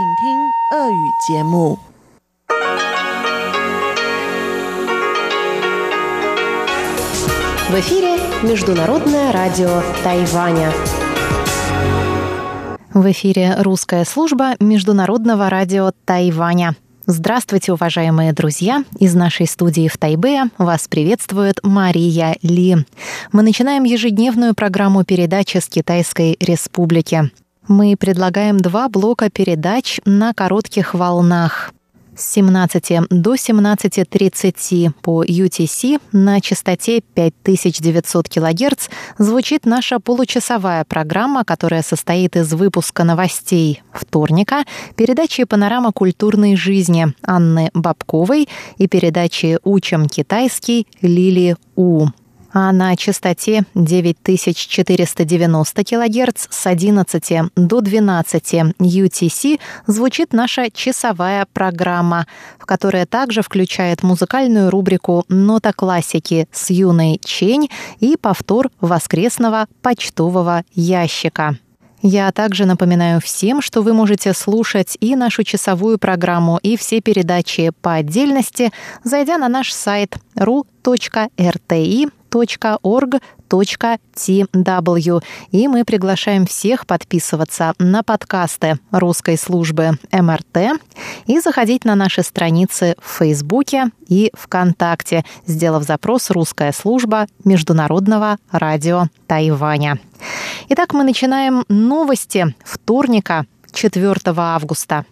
В эфире Международное радио Тайваня. В эфире русская служба Международного радио Тайваня. Здравствуйте, уважаемые друзья! Из нашей студии в Тайбе вас приветствует Мария Ли. Мы начинаем ежедневную программу передачи с Китайской Республики. Мы предлагаем два блока передач на коротких волнах. С 17 до 17.30 по UTC на частоте 5900 кГц звучит наша получасовая программа, которая состоит из выпуска новостей вторника, передачи «Панорама культурной жизни» Анны Бабковой и передачи «Учим китайский» Лили У а на частоте 9490 кГц с 11 до 12 UTC звучит наша часовая программа, в которая также включает музыкальную рубрику «Нота классики» с юной Чень и повтор воскресного почтового ящика. Я также напоминаю всем, что вы можете слушать и нашу часовую программу, и все передачи по отдельности, зайдя на наш сайт ru.rti org.tw. И мы приглашаем всех подписываться на подкасты русской службы МРТ и заходить на наши страницы в Фейсбуке и ВКонтакте, сделав запрос «Русская служба Международного радио Тайваня». Итак, мы начинаем новости вторника, 4 августа.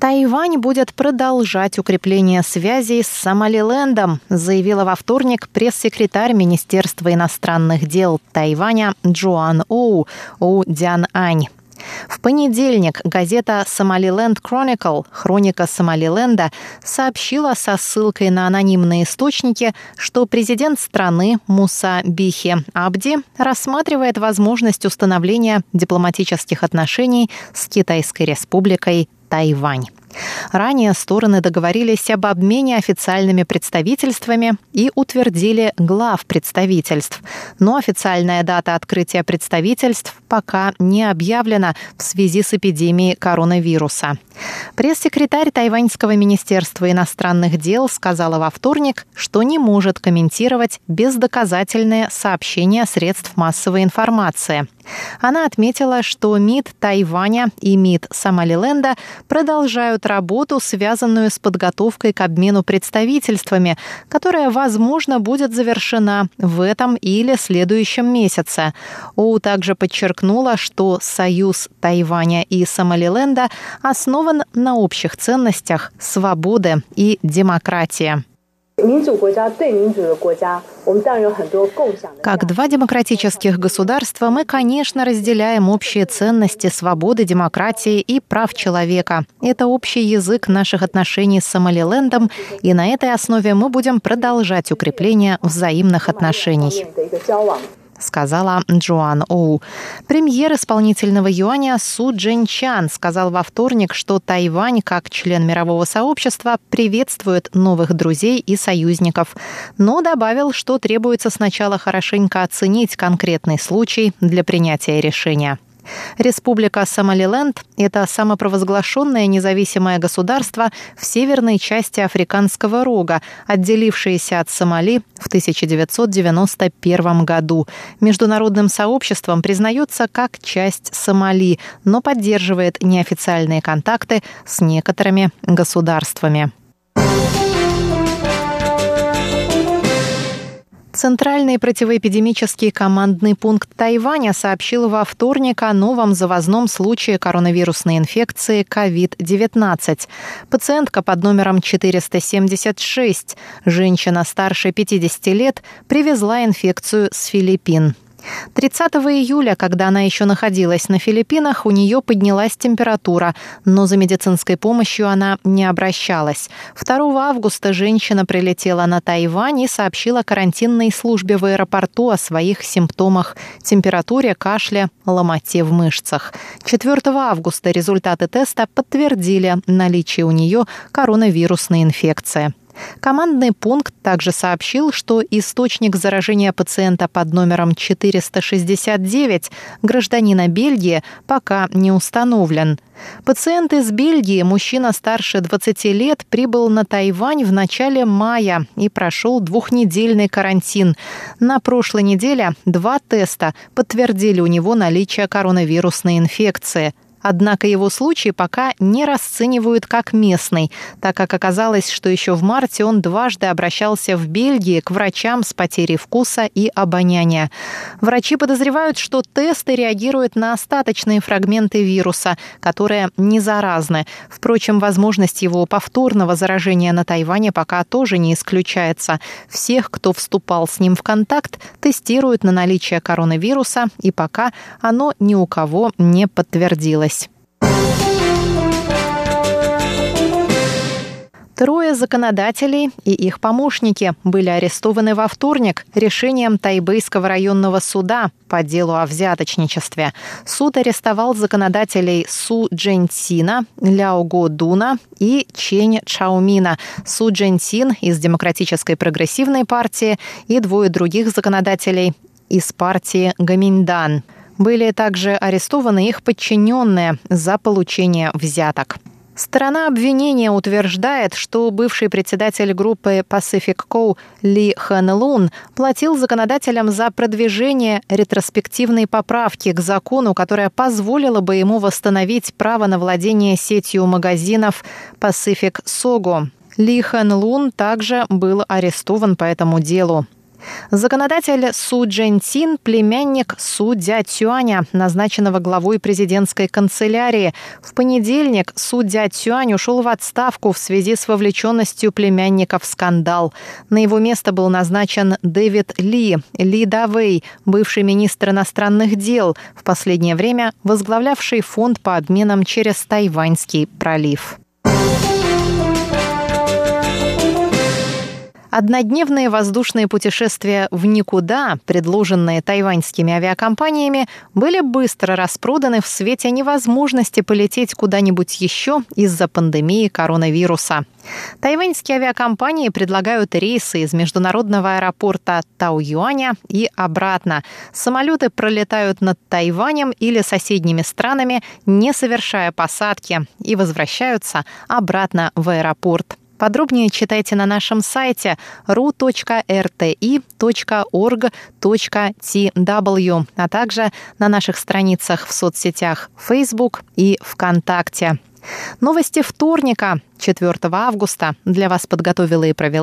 Тайвань будет продолжать укрепление связей с Сомалилендом, заявила во вторник пресс-секретарь Министерства иностранных дел Тайваня Джоан Оу Оу Дян Ань. В понедельник газета «Сомалиленд Chronicle» «Хроника Сомалиленда» сообщила со ссылкой на анонимные источники, что президент страны Муса Бихи Абди рассматривает возможность установления дипломатических отношений с Китайской республикой Тайвань. Ранее стороны договорились об обмене официальными представительствами и утвердили глав представительств. Но официальная дата открытия представительств пока не объявлена в связи с эпидемией коронавируса. Пресс-секретарь Тайваньского министерства иностранных дел сказала во вторник, что не может комментировать бездоказательные сообщения средств массовой информации. Она отметила, что МИД Тайваня и МИД Сомалиленда продолжают работу, связанную с подготовкой к обмену представительствами, которая, возможно, будет завершена в этом или следующем месяце. Оу также подчеркнула, что союз Тайваня и Сомалиленда основан на общих ценностях свободы и демократии. Как два демократических государства мы, конечно, разделяем общие ценности свободы, демократии и прав человека. Это общий язык наших отношений с Сомалилендом, и на этой основе мы будем продолжать укрепление взаимных отношений сказала Джоан Оу. Премьер исполнительного юаня Су Джин Чан сказал во вторник, что Тайвань, как член мирового сообщества, приветствует новых друзей и союзников, но добавил, что требуется сначала хорошенько оценить конкретный случай для принятия решения. Республика Сомалиленд – это самопровозглашенное независимое государство в северной части Африканского рога, отделившееся от Сомали в 1991 году. Международным сообществом признается как часть Сомали, но поддерживает неофициальные контакты с некоторыми государствами. Центральный противоэпидемический командный пункт Тайваня сообщил во вторник о новом завозном случае коронавирусной инфекции COVID-19. Пациентка под номером 476, женщина старше 50 лет, привезла инфекцию с Филиппин. 30 июля, когда она еще находилась на Филиппинах, у нее поднялась температура, но за медицинской помощью она не обращалась. 2 августа женщина прилетела на Тайвань и сообщила карантинной службе в аэропорту о своих симптомах – температуре, кашле, ломоте в мышцах. 4 августа результаты теста подтвердили наличие у нее коронавирусной инфекции. Командный пункт также сообщил, что источник заражения пациента под номером 469 гражданина Бельгии пока не установлен. Пациент из Бельгии, мужчина старше 20 лет, прибыл на Тайвань в начале мая и прошел двухнедельный карантин. На прошлой неделе два теста подтвердили у него наличие коронавирусной инфекции – Однако его случай пока не расценивают как местный, так как оказалось, что еще в марте он дважды обращался в Бельгии к врачам с потерей вкуса и обоняния. Врачи подозревают, что тесты реагируют на остаточные фрагменты вируса, которые не заразны. Впрочем, возможность его повторного заражения на Тайване пока тоже не исключается. Всех, кто вступал с ним в контакт, тестируют на наличие коронавируса, и пока оно ни у кого не подтвердилось. Трое законодателей и их помощники были арестованы во вторник решением Тайбэйского районного суда по делу о взяточничестве. Суд арестовал законодателей Су Джентина, Ляо Го Дуна и Чень Чаумина. Су Джентин из Демократической прогрессивной партии и двое других законодателей из партии Гаминьдан. Были также арестованы их подчиненные за получение взяток. Сторона обвинения утверждает, что бывший председатель группы Pacific Co. Ли Хэн Лун платил законодателям за продвижение ретроспективной поправки к закону, которая позволила бы ему восстановить право на владение сетью магазинов Pacific Sogo. Ли Хэн Лун также был арестован по этому делу. Законодатель Су Джентин – племянник Су Дя Цюаня, назначенного главой президентской канцелярии. В понедельник Су Дя Цюань ушел в отставку в связи с вовлеченностью племянника в скандал. На его место был назначен Дэвид Ли, Ли Давей, бывший министр иностранных дел, в последнее время возглавлявший фонд по обменам через Тайваньский пролив. Однодневные воздушные путешествия в никуда, предложенные тайваньскими авиакомпаниями, были быстро распроданы в свете невозможности полететь куда-нибудь еще из-за пандемии коронавируса. Тайваньские авиакомпании предлагают рейсы из международного аэропорта Тау-Юаня и обратно. Самолеты пролетают над Тайванем или соседними странами, не совершая посадки, и возвращаются обратно в аэропорт. Подробнее читайте на нашем сайте ru.rti.org.tw, а также на наших страницах в соцсетях Facebook и ВКонтакте. Новости вторника, 4 августа, для вас подготовила и провела